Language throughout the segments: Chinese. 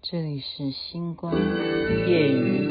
这里是星光夜雨。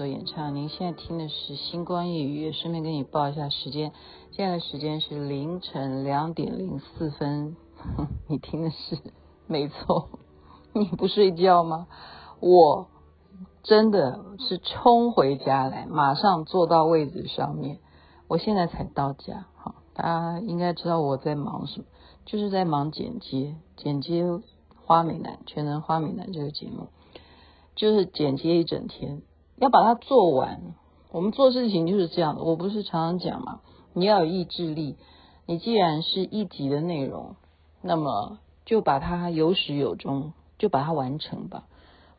所演唱，您现在听的是《星光夜语》，顺便给你报一下时间，现在的时间是凌晨两点零四分。你听的是没错，你不睡觉吗？我真的是冲回家来，马上坐到位置上面。我现在才到家，好，大家应该知道我在忙什么，就是在忙剪接，剪接《花美男》全能花美男这个节目，就是剪接一整天。要把它做完，我们做事情就是这样的。我不是常常讲嘛，你要有意志力。你既然是一集的内容，那么就把它有始有终，就把它完成吧。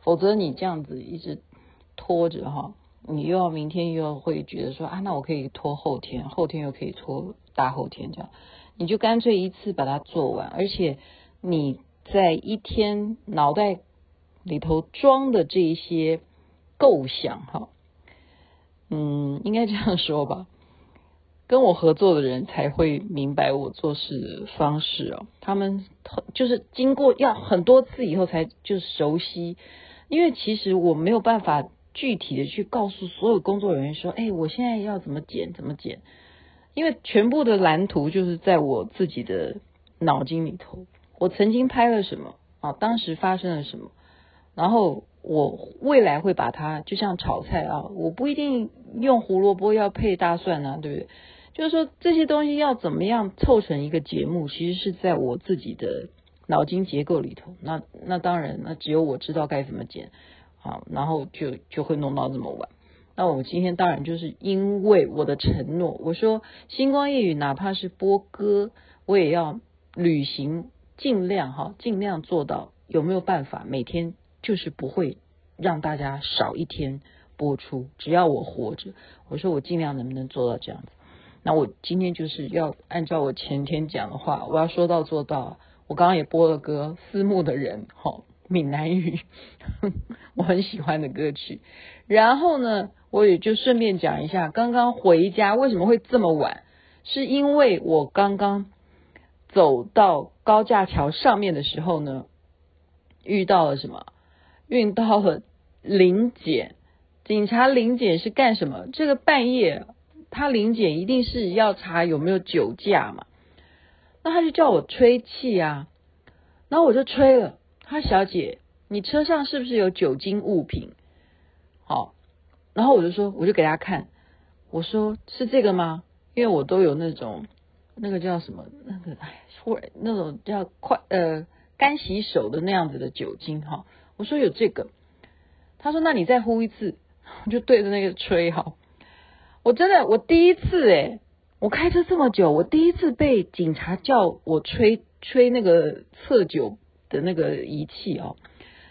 否则你这样子一直拖着哈，你又要明天又要会觉得说啊，那我可以拖后天，后天又可以拖大后天这样，你就干脆一次把它做完。而且你在一天脑袋里头装的这一些。构想哈，嗯，应该这样说吧。跟我合作的人才会明白我做事的方式哦。他们就是经过要很多次以后才就熟悉，因为其实我没有办法具体的去告诉所有工作人员说，哎，我现在要怎么剪怎么剪，因为全部的蓝图就是在我自己的脑筋里头。我曾经拍了什么啊？当时发生了什么？然后。我未来会把它就像炒菜啊，我不一定用胡萝卜要配大蒜啊，对不对？就是说这些东西要怎么样凑成一个节目，其实是在我自己的脑筋结构里头。那那当然，那只有我知道该怎么剪，好，然后就就会弄到这么晚。那我今天当然就是因为我的承诺，我说星光夜雨哪怕是播歌，我也要履行，尽量哈，尽量做到有没有办法每天。就是不会让大家少一天播出，只要我活着，我说我尽量能不能做到这样子。那我今天就是要按照我前天讲的话，我要说到做到。我刚刚也播了歌，《思慕的人》哈，闽南语，我很喜欢的歌曲。然后呢，我也就顺便讲一下，刚刚回家为什么会这么晚，是因为我刚刚走到高架桥上面的时候呢，遇到了什么？运到了临检，警察临检是干什么？这个半夜他临检一定是要查有没有酒驾嘛？那他就叫我吹气啊，然后我就吹了。他小姐，你车上是不是有酒精物品？好，然后我就说，我就给他看，我说是这个吗？因为我都有那种那个叫什么那个哎，突然那种叫快呃干洗手的那样子的酒精哈。我说有这个，他说那你再呼一次，我就对着那个吹哈。我真的我第一次诶，我开车这么久，我第一次被警察叫我吹吹那个测酒的那个仪器哦。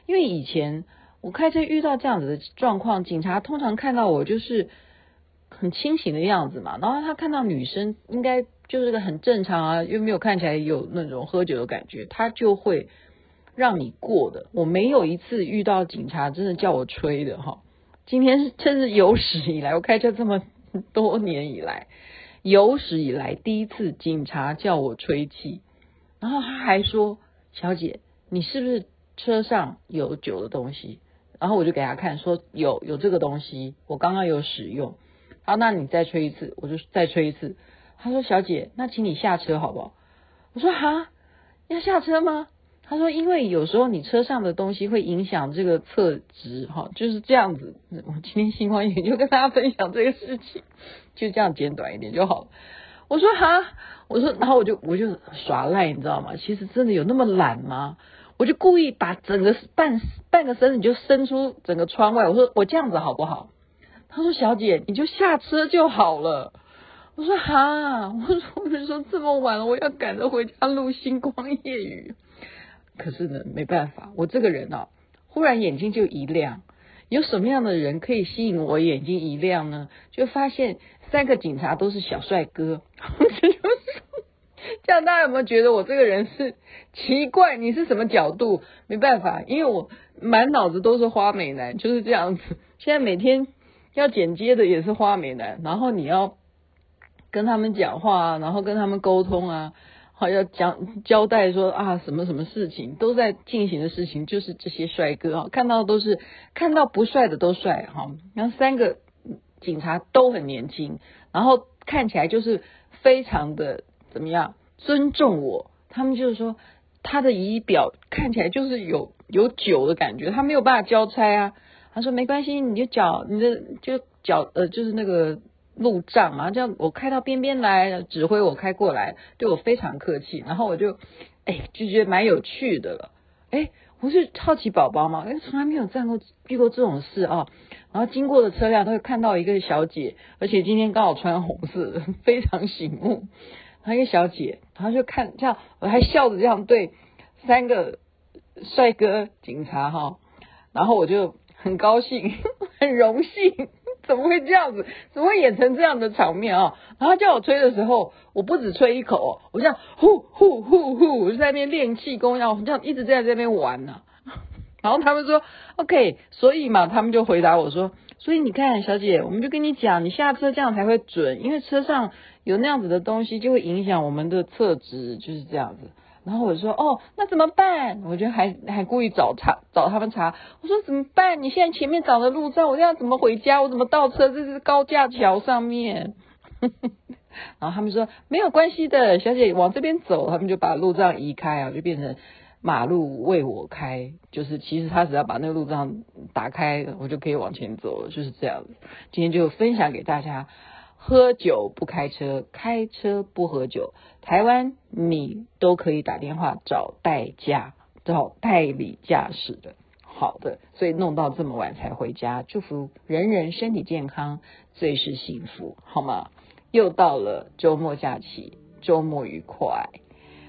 因为以前我开车遇到这样子的状况，警察通常看到我就是很清醒的样子嘛，然后他看到女生应该就是个很正常啊，又没有看起来有那种喝酒的感觉，他就会。让你过的，我没有一次遇到警察真的叫我吹的哈。今天是真是有史以来，我开车这么多年以来，有史以来第一次警察叫我吹气，然后他还说：“小姐，你是不是车上有酒的东西？”然后我就给他看，说有有这个东西，我刚刚有使用。好，那你再吹一次，我就再吹一次。他说：“小姐，那请你下车好不好？”我说：“哈，要下车吗？”他说：“因为有时候你车上的东西会影响这个测值，哈，就是这样子。我今天星光夜语就跟大家分享这个事情，就这样简短一点就好了。我说哈，我说，然后我就我就耍赖，你知道吗？其实真的有那么懒吗？我就故意把整个半半个身子就伸出整个窗外，我说我这样子好不好？他说小姐你就下车就好了。我说哈，我说我就说这么晚了，我要赶着回家录星光夜雨。可是呢，没办法，我这个人啊，忽然眼睛就一亮。有什么样的人可以吸引我眼睛一亮呢？就发现三个警察都是小帅哥。这样大家有没有觉得我这个人是奇怪？你是什么角度？没办法，因为我满脑子都是花美男，就是这样子。现在每天要剪接的也是花美男，然后你要跟他们讲话，然后跟他们沟通啊，好要讲交代说啊什么什么事情都在进行的事情，就是这些帅哥啊，看到都是看到不帅的都帅哈。然后三个警察都很年轻，然后看起来就是非常的怎么样？尊重我，他们就是说他的仪表看起来就是有有酒的感觉，他没有办法交差啊。他说没关系，你就脚你的就脚呃就是那个路障嘛，这样我开到边边来，指挥我开过来，对我非常客气。然后我就哎就觉得蛮有趣的了，哎我是好奇宝宝嘛，哎从来没有站过遇过这种事啊。然后经过的车辆都会看到一个小姐，而且今天刚好穿红色，非常醒目。还有一个小姐，然后就看这样，我还笑着这样对三个帅哥警察哈，然后我就很高兴，很荣幸，怎么会这样子？怎么会演成这样的场面啊？然后叫我吹的时候，我不止吹一口，我这样呼呼呼呼，我就在那边练气功，然后这样一直在这边玩呢。然后他们说 OK，所以嘛，他们就回答我说，所以你看，小姐，我们就跟你讲，你下车这样才会准，因为车上。有那样子的东西就会影响我们的测值，就是这样子。然后我说哦，那怎么办？我就还还故意找查找他们查。我说怎么办？你现在前面找的路障，我要怎么回家？我怎么倒车？这是高架桥上面。然后他们说没有关系的，小姐往这边走。他们就把路障移开啊，就变成马路为我开。就是其实他只要把那个路障打开，我就可以往前走了。就是这样子。今天就分享给大家。喝酒不开车，开车不喝酒。台湾你都可以打电话找代驾，找代理驾驶的。好的，所以弄到这么晚才回家，祝福人人身体健康，最是幸福，好吗？又到了周末假期，周末愉快，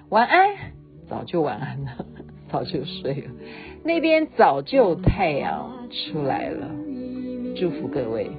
晚安。早就晚安了，早就睡了。那边早就太阳出来了，祝福各位。